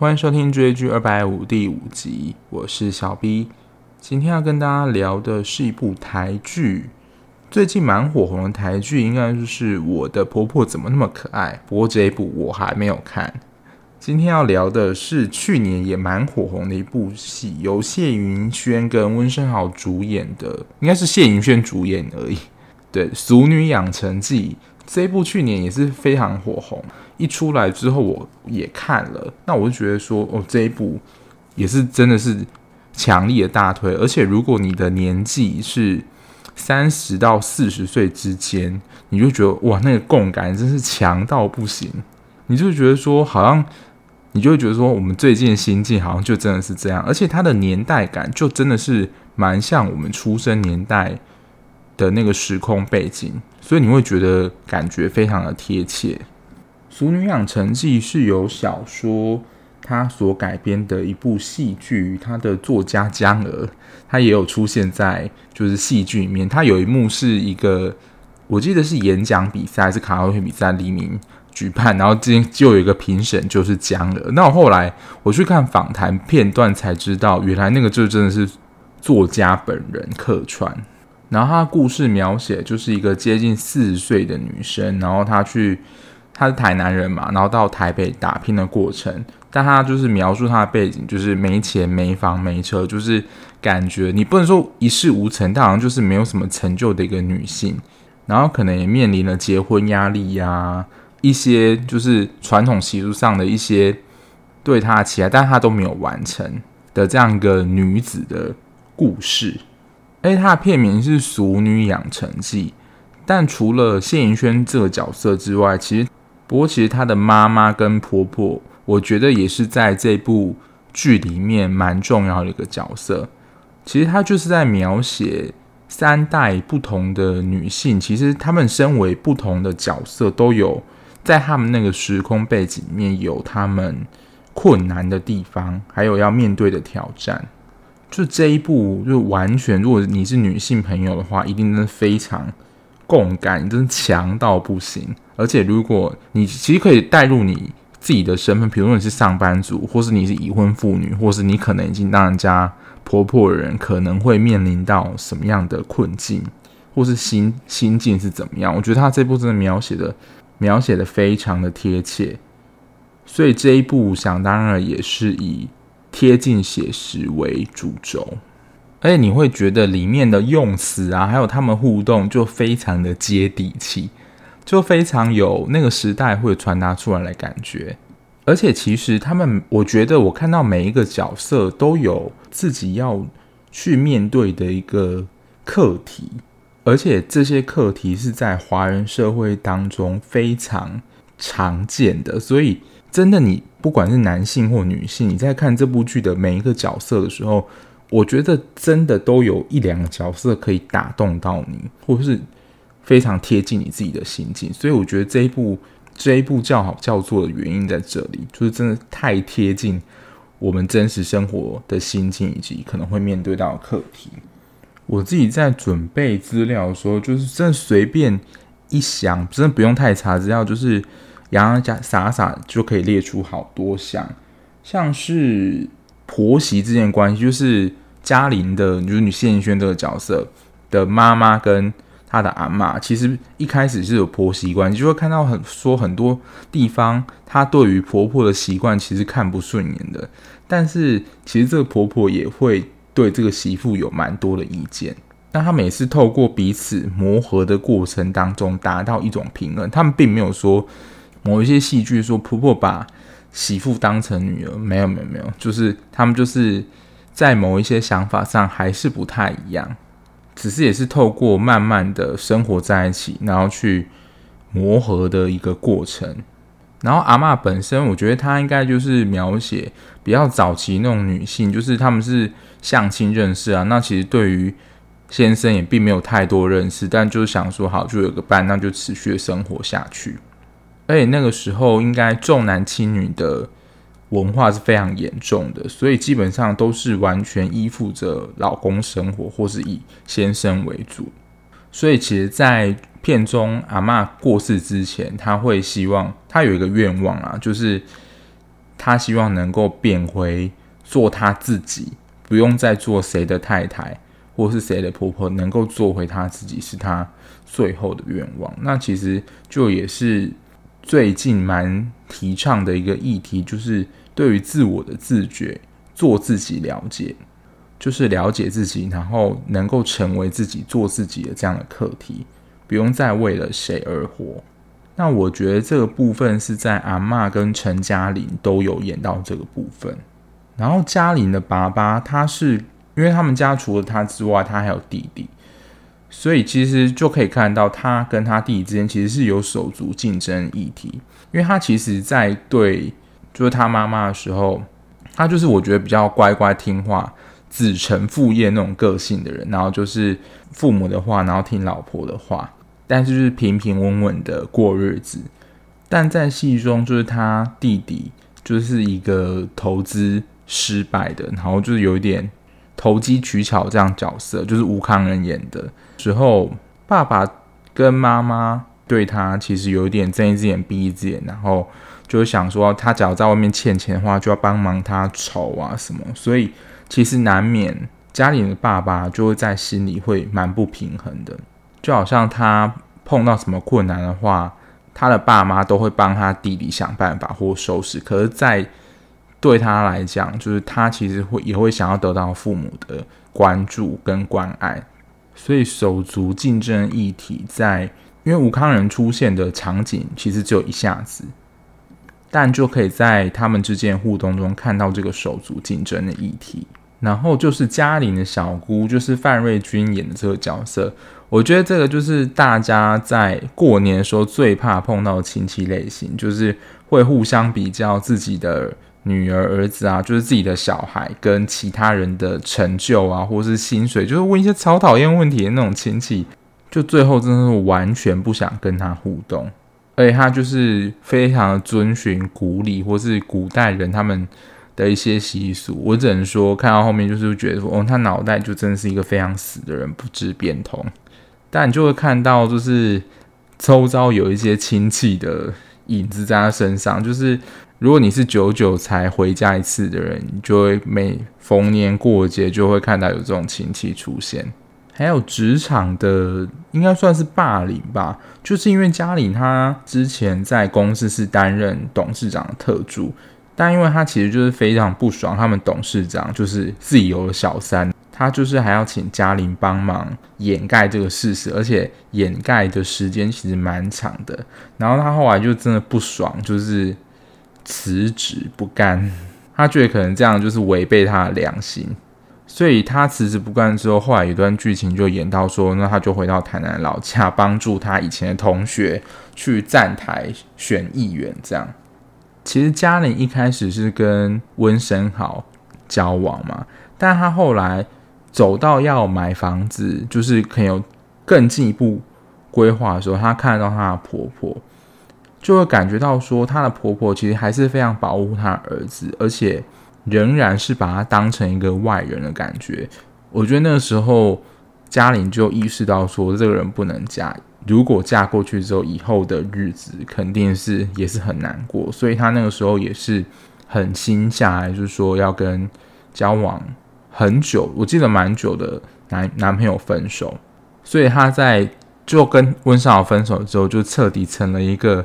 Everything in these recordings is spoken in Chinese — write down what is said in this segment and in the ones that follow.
欢迎收听追剧二百五第五集，我是小 B。今天要跟大家聊的是一部台剧，最近蛮火红的台剧，应该就是《我的婆婆怎么那么可爱》。不过这一部我还没有看。今天要聊的是去年也蛮火红的一部戏，由谢盈萱跟温升豪主演的，应该是谢盈萱主演而已。对，《俗女养成记》这一部去年也是非常火红。一出来之后，我也看了，那我就觉得说，哦，这一部也是真的是强力的大推。而且，如果你的年纪是三十到四十岁之间，你就觉得哇，那个共感真是强到不行。你就觉得说，好像你就会觉得说，我们最近的心境好像就真的是这样。而且，它的年代感就真的是蛮像我们出生年代的那个时空背景，所以你会觉得感觉非常的贴切。《俗女养成记》是由小说它所改编的一部戏剧，它的作家江鹅，他也有出现在就是戏剧里面。他有一幕是一个，我记得是演讲比赛还是卡拉 OK 比赛，黎明举办，然后今天就有一个评审就是江鹅。那我后来我去看访谈片段才知道，原来那个就真的是作家本人客串。然后他的故事描写就是一个接近四十岁的女生，然后她去。他是台南人嘛，然后到台北打拼的过程，但他就是描述他的背景，就是没钱、没房、没车，就是感觉你不能说一事无成，但好像就是没有什么成就的一个女性，然后可能也面临了结婚压力呀、一些就是传统习俗上的一些对他的期待，但他都没有完成的这样一个女子的故事。而且他的片名是《俗女养成记》，但除了谢盈萱这个角色之外，其实。不过，其实她的妈妈跟婆婆，我觉得也是在这部剧里面蛮重要的一个角色。其实她就是在描写三代不同的女性，其实她们身为不同的角色，都有在她们那个时空背景里面有她们困难的地方，还有要面对的挑战。就这一部，就完全，如果你是女性朋友的话，一定是非常。共感真的强到不行，而且如果你其实可以带入你自己的身份，比如说你是上班族，或是你是已婚妇女，或是你可能已经当人家婆婆的人，可能会面临到什么样的困境，或是心心境是怎么样？我觉得他这部真的描写的描写的非常的贴切，所以这一部想当然也是以贴近写实为主轴。而且你会觉得里面的用词啊，还有他们互动就非常的接地气，就非常有那个时代会传达出来的感觉。而且其实他们，我觉得我看到每一个角色都有自己要去面对的一个课题，而且这些课题是在华人社会当中非常常见的。所以真的，你不管是男性或女性，你在看这部剧的每一个角色的时候，我觉得真的都有一两个角色可以打动到你，或者是非常贴近你自己的心境，所以我觉得这一部这一部叫好叫座的原因在这里，就是真的太贴近我们真实生活的心境以及可能会面对到的课题。我自己在准备资料的时候，就是真的随便一想，真的不用太查资料，就是洋洋洒洒就可以列出好多项，像是。婆媳之间关系，就是嘉玲的，就是女谢盈萱这个角色的妈妈跟她的阿嬷，其实一开始是有婆媳关系，就会看到很说很多地方，她对于婆婆的习惯其实看不顺眼的，但是其实这个婆婆也会对这个媳妇有蛮多的意见，那她每次透过彼此磨合的过程当中达到一种平衡，他们并没有说某一些戏剧说婆婆把。媳妇当成女儿，没有没有没有，就是他们就是在某一些想法上还是不太一样，只是也是透过慢慢的生活在一起，然后去磨合的一个过程。然后阿嬷本身，我觉得她应该就是描写比较早期那种女性，就是他们是相亲认识啊，那其实对于先生也并没有太多认识，但就是想说好就有个伴，那就持续的生活下去。而且那个时候，应该重男轻女的文化是非常严重的，所以基本上都是完全依附着老公生活，或是以先生为主。所以其实，在片中阿嬷过世之前，他会希望他有一个愿望啊，就是他希望能够变回做他自己，不用再做谁的太太或是谁的婆婆，能够做回他自己，是他最后的愿望。那其实就也是最近蛮提倡的一个议题，就是对于自我的自觉，做自己了解。就是了解自己，然后能够成为自己、做自己的这样的课题，不用再为了谁而活。那我觉得这个部分是在阿嬷跟陈嘉玲都有演到这个部分。然后嘉玲的爸爸，他是因为他们家除了他之外，他还有弟弟，所以其实就可以看到他跟他弟弟之间其实是有手足竞争议题。因为他其实，在对就是他妈妈的时候，他就是我觉得比较乖乖听话。子承父业那种个性的人，然后就是父母的话，然后听老婆的话，但是就是平平稳稳的过日子。但在戏中，就是他弟弟就是一个投资失败的，然后就是有一点投机取巧这样角色，就是吴康仁演的时候，爸爸跟妈妈对他其实有一点睁一只眼闭一只眼，然后就是想说他只要在外面欠钱的话，就要帮忙他筹啊什么，所以。其实难免家里的爸爸就会在心里会蛮不平衡的，就好像他碰到什么困难的话，他的爸妈都会帮他弟弟想办法或收拾。可是，在对他来讲，就是他其实会也会想要得到父母的关注跟关爱。所以手足竞争议题在，因为吴康仁出现的场景其实只有一下子，但就可以在他们之间互动中看到这个手足竞争的议题。然后就是嘉玲的小姑，就是范瑞君演的这个角色。我觉得这个就是大家在过年的时候最怕碰到亲戚类型，就是会互相比较自己的女儿、儿子啊，就是自己的小孩跟其他人的成就啊，或是薪水，就是问一些超讨厌问题的那种亲戚，就最后真的是完全不想跟他互动，而且他就是非常的遵循古礼或是古代人他们。的一些习俗，我只能说看到后面就是觉得说，哦，他脑袋就真的是一个非常死的人，不知变通。但你就会看到，就是周遭有一些亲戚的影子在他身上。就是如果你是久久才回家一次的人，你就会每逢年过节就会看到有这种亲戚出现。还有职场的，应该算是霸凌吧，就是因为嘉玲她之前在公司是担任董事长的特助。但因为他其实就是非常不爽，他们董事长就是自己有了小三，他就是还要请嘉玲帮忙掩盖这个事实，而且掩盖的时间其实蛮长的。然后他后来就真的不爽，就是辞职不干。他觉得可能这样就是违背他的良心，所以他辞职不干之后，后来一段剧情就演到说，那他就回到台南老家，帮助他以前的同学去站台选议员，这样。其实嘉玲一开始是跟温昇豪交往嘛，但他后来走到要买房子，就是可能有更进一步规划的时候，他看到她的婆婆，就会感觉到说，她的婆婆其实还是非常保护她儿子，而且仍然是把他当成一个外人的感觉。我觉得那个时候嘉玲就意识到说，这个人不能嫁。如果嫁过去之后，以后的日子肯定是也是很难过，所以她那个时候也是狠心下来，就是说要跟交往很久，我记得蛮久的男男朋友分手，所以他在就跟温昇豪分手之后，就彻底成了一个，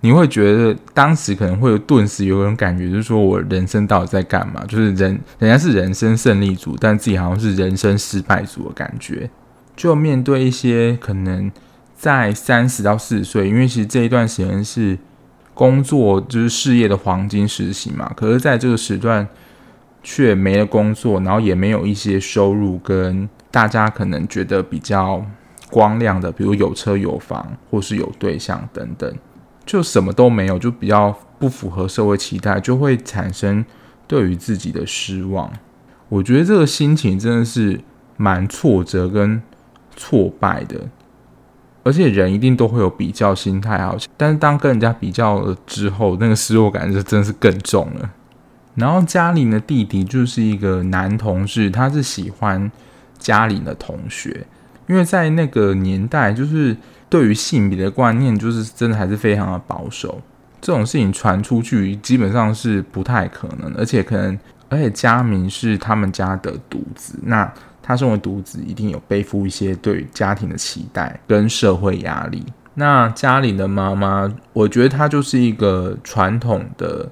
你会觉得当时可能会顿时有一种感觉，就是说我人生到底在干嘛？就是人人家是人生胜利组，但自己好像是人生失败组的感觉，就面对一些可能。在三十到四十岁，因为其实这一段时间是工作就是事业的黄金时期嘛。可是，在这个时段却没了工作，然后也没有一些收入，跟大家可能觉得比较光亮的，比如有车有房，或是有对象等等，就什么都没有，就比较不符合社会期待，就会产生对于自己的失望。我觉得这个心情真的是蛮挫折跟挫败的。而且人一定都会有比较心态，好像，但是当跟人家比较了之后，那个失落感就真的是更重了。然后嘉玲的弟弟就是一个男同志，他是喜欢嘉玲的同学，因为在那个年代，就是对于性别的观念，就是真的还是非常的保守。这种事情传出去基本上是不太可能，而且可能，而且佳明是他们家的独子，那他身为独子，一定有背负一些对家庭的期待跟社会压力。那嘉玲的妈妈，我觉得她就是一个传统的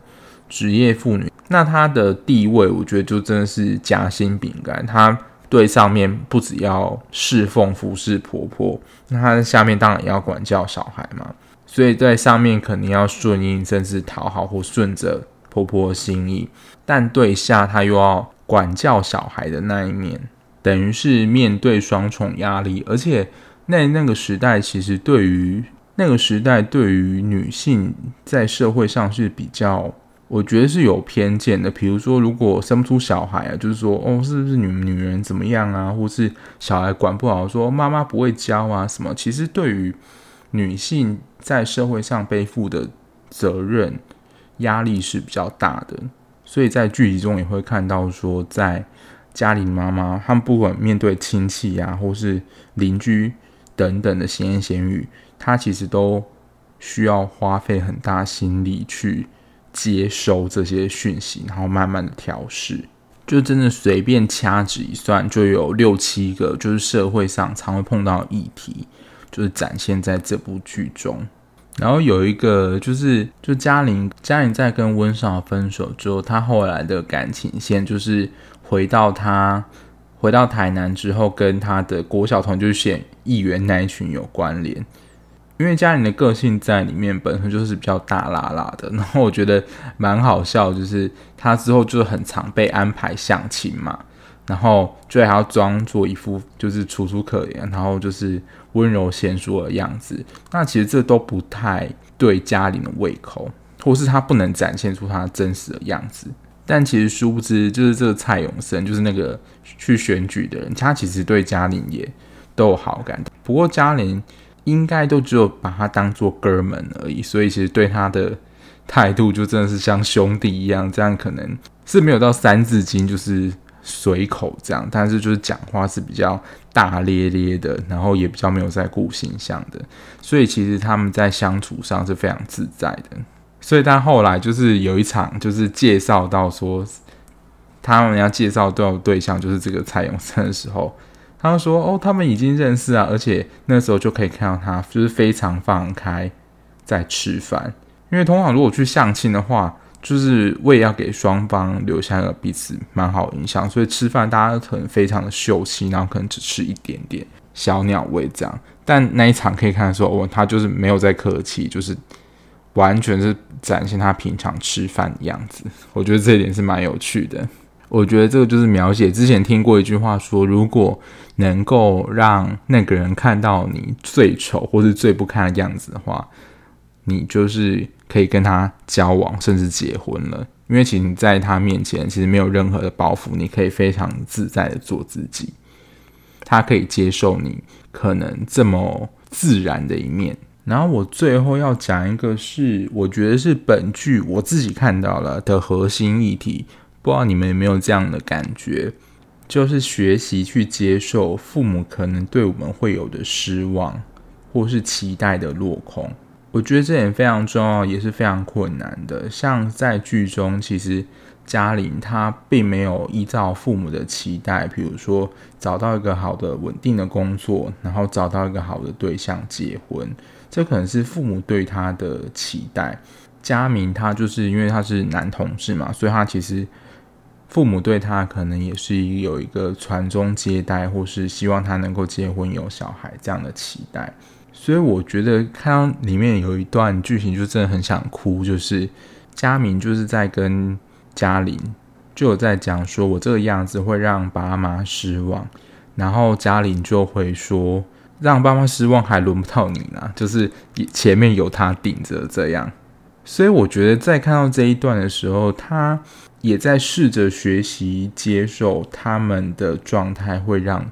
职业妇女，那她的地位，我觉得就真的是夹心饼干。她对上面不只要侍奉服侍婆婆，那她下面当然也要管教小孩嘛。所以在上面肯定要顺应，甚至讨好或顺着婆婆的心意，但对下她又要管教小孩的那一面，等于是面对双重压力，而且。那那个时代，其实对于那个时代，对于女性在社会上是比较，我觉得是有偏见的。比如说，如果生不出小孩啊，就是说，哦，是不是女女人怎么样啊？或是小孩管不好，说妈妈不会教啊什么？其实对于女性在社会上背负的责任压力是比较大的。所以在剧集中也会看到说，在家里妈妈，他们不管面对亲戚啊，或是邻居。等等的闲言闲语，她其实都需要花费很大心力去接收这些讯息，然后慢慢的调试。就真的随便掐指一算，就有六七个，就是社会上常会碰到议题，就是展现在这部剧中。然后有一个就是，就嘉玲，嘉玲在跟温少分手之后，她后来的感情线就是回到她。回到台南之后，跟他的国小同学选议员那一群有关联，因为嘉玲的个性在里面本身就是比较大啦啦的，然后我觉得蛮好笑，就是他之后就是很常被安排相亲嘛，然后就还要装作一副就是楚楚可怜，然后就是温柔贤淑的样子，那其实这都不太对嘉玲的胃口，或是他不能展现出他真实的样子。但其实殊不知，就是这个蔡永生，就是那个去选举的人，他其实对嘉玲也都有好感。不过嘉玲应该都只有把他当做哥们而已，所以其实对他的态度就真的是像兄弟一样。这样可能是没有到三字经，就是随口这样，但是就是讲话是比较大咧咧的，然后也比较没有在顾形象的。所以其实他们在相处上是非常自在的。所以，他后来就是有一场，就是介绍到说，他们要介绍到对象就是这个蔡永森的时候，他说：“哦，他们已经认识啊，而且那时候就可以看到他就是非常放开在吃饭。因为通常如果去相亲的话，就是为要给双方留下一个彼此蛮好印象，所以吃饭大家可能非常的秀气，然后可能只吃一点点小鸟胃这样。但那一场可以看说，哦，他就是没有在客气，就是。”完全是展现他平常吃饭的样子，我觉得这一点是蛮有趣的。我觉得这个就是描写之前听过一句话说，如果能够让那个人看到你最丑或是最不堪的样子的话，你就是可以跟他交往，甚至结婚了。因为其实你在他面前其实没有任何的包袱，你可以非常自在的做自己，他可以接受你可能这么自然的一面。然后我最后要讲一个是，我觉得是本剧我自己看到了的核心议题，不知道你们有没有这样的感觉，就是学习去接受父母可能对我们会有的失望，或是期待的落空。我觉得这点非常重要，也是非常困难的。像在剧中，其实嘉玲她并没有依照父母的期待，比如说找到一个好的稳定的工作，然后找到一个好的对象结婚。这可能是父母对她的期待。嘉明他就是因为他是男同志嘛，所以他其实父母对他可能也是有一个传宗接代，或是希望他能够结婚有小孩这样的期待。所以我觉得看到里面有一段剧情，就真的很想哭。就是嘉明就是在跟嘉玲就有在讲说，我这个样子会让爸妈失望，然后嘉玲就会说。让爸妈失望还轮不到你呢，就是前面有他顶着这样，所以我觉得在看到这一段的时候，他也在试着学习接受他们的状态会让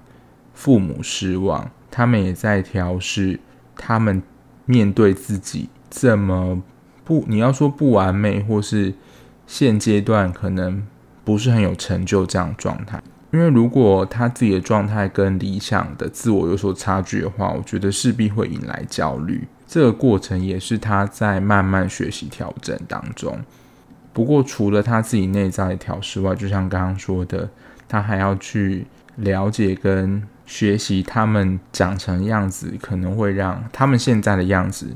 父母失望，他们也在调试他们面对自己这么不，你要说不完美，或是现阶段可能不是很有成就这样状态。因为如果他自己的状态跟理想的自我有所差距的话，我觉得势必会引来焦虑。这个过程也是他在慢慢学习调整当中。不过，除了他自己内在的调试外，就像刚刚说的，他还要去了解跟学习他们长成样子，可能会让他们现在的样子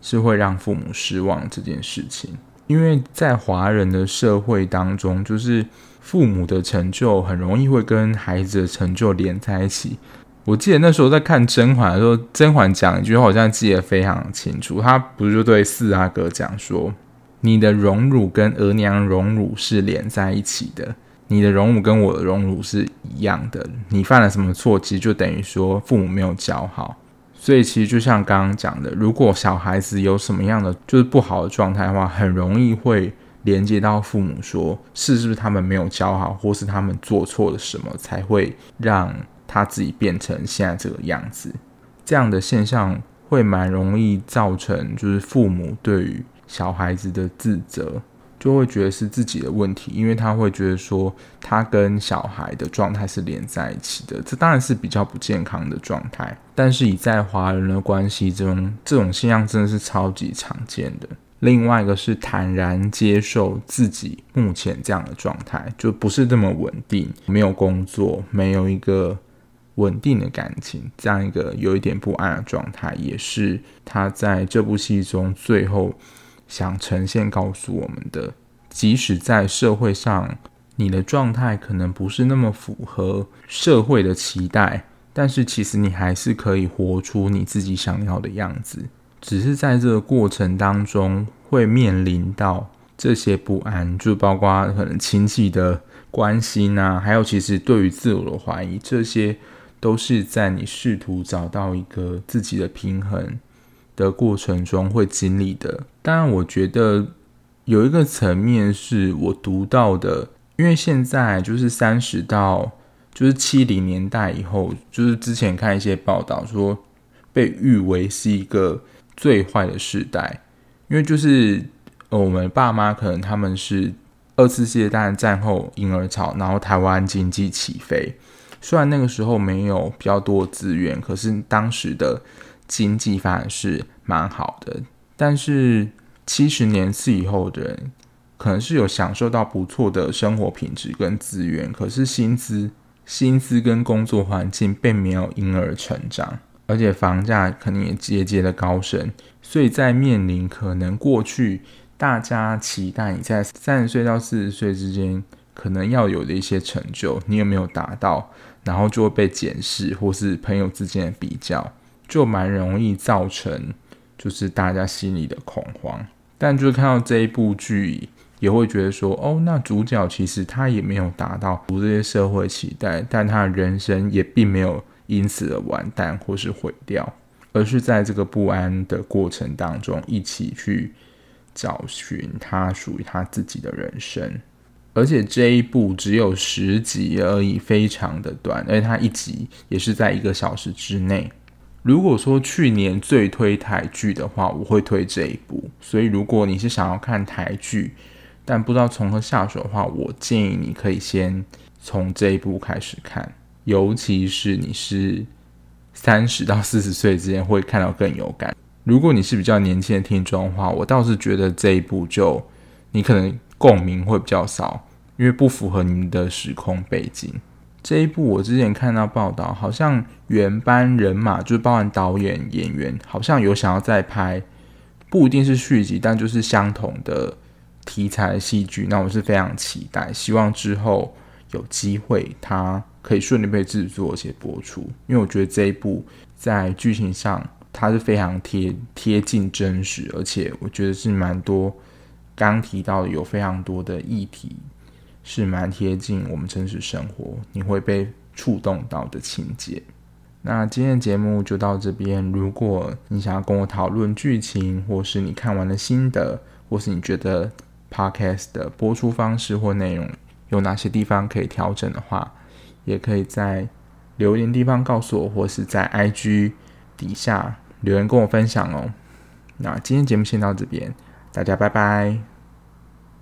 是会让父母失望这件事情。因为在华人的社会当中，就是父母的成就很容易会跟孩子的成就连在一起。我记得那时候在看甄嬛的时候，甄嬛讲一句话，好像记得非常清楚。她不是就对四阿哥讲说：“你的荣辱跟额娘荣辱是连在一起的，你的荣辱跟我的荣辱是一样的。你犯了什么错，其实就等于说父母没有教好。”所以其实就像刚刚讲的，如果小孩子有什么样的就是不好的状态的话，很容易会连接到父母说，是是不是他们没有教好，或是他们做错了什么，才会让他自己变成现在这个样子。这样的现象会蛮容易造成，就是父母对于小孩子的自责。就会觉得是自己的问题，因为他会觉得说他跟小孩的状态是连在一起的，这当然是比较不健康的状态。但是以在华人的关系中，这种现象真的是超级常见的。另外一个是坦然接受自己目前这样的状态，就不是这么稳定，没有工作，没有一个稳定的感情，这样一个有一点不安的状态，也是他在这部戏中最后。想呈现告诉我们的，即使在社会上，你的状态可能不是那么符合社会的期待，但是其实你还是可以活出你自己想要的样子。只是在这个过程当中，会面临到这些不安，就包括可能亲戚的关心啊，还有其实对于自我的怀疑，这些都是在你试图找到一个自己的平衡的过程中会经历的。当然，我觉得有一个层面是我读到的，因为现在就是三十到就是七零年代以后，就是之前看一些报道说，被誉为是一个最坏的时代，因为就是我们爸妈可能他们是二次世界大战战后婴儿潮，然后台湾经济起飞，虽然那个时候没有比较多资源，可是当时的。经济发展是蛮好的，但是七十年次以后的人，可能是有享受到不错的生活品质跟资源，可是薪资、薪资跟工作环境并没有因而成长，而且房价可能也节节的高升，所以在面临可能过去大家期待你在三十岁到四十岁之间可能要有的一些成就，你有没有达到，然后就会被检视，或是朋友之间的比较。就蛮容易造成，就是大家心里的恐慌。但就是看到这一部剧，也会觉得说，哦，那主角其实他也没有达到这些社会期待，但他的人生也并没有因此而完蛋或是毁掉，而是在这个不安的过程当中，一起去找寻他属于他自己的人生。而且这一部只有十集而已，非常的短，而且它一集也是在一个小时之内。如果说去年最推台剧的话，我会推这一部。所以如果你是想要看台剧，但不知道从何下手的话，我建议你可以先从这一部开始看。尤其是你是三十到四十岁之间，会看到更有感。如果你是比较年轻的听众的话，我倒是觉得这一部就你可能共鸣会比较少，因为不符合你的时空背景。这一部我之前看到报道，好像原班人马就是包含导演、演员，好像有想要再拍，不一定是续集，但就是相同的题材戏剧。那我是非常期待，希望之后有机会他可以顺利被制作且播出，因为我觉得这一部在剧情上它是非常贴贴近真实，而且我觉得是蛮多刚提到的有非常多的议题。是蛮贴近我们真实生活，你会被触动到的情节。那今天的节目就到这边。如果你想要跟我讨论剧情，或是你看完的心得，或是你觉得 podcast 的播出方式或内容有哪些地方可以调整的话，也可以在留言地方告诉我，或是在 IG 底下留言跟我分享哦。那今天节目先到这边，大家拜拜。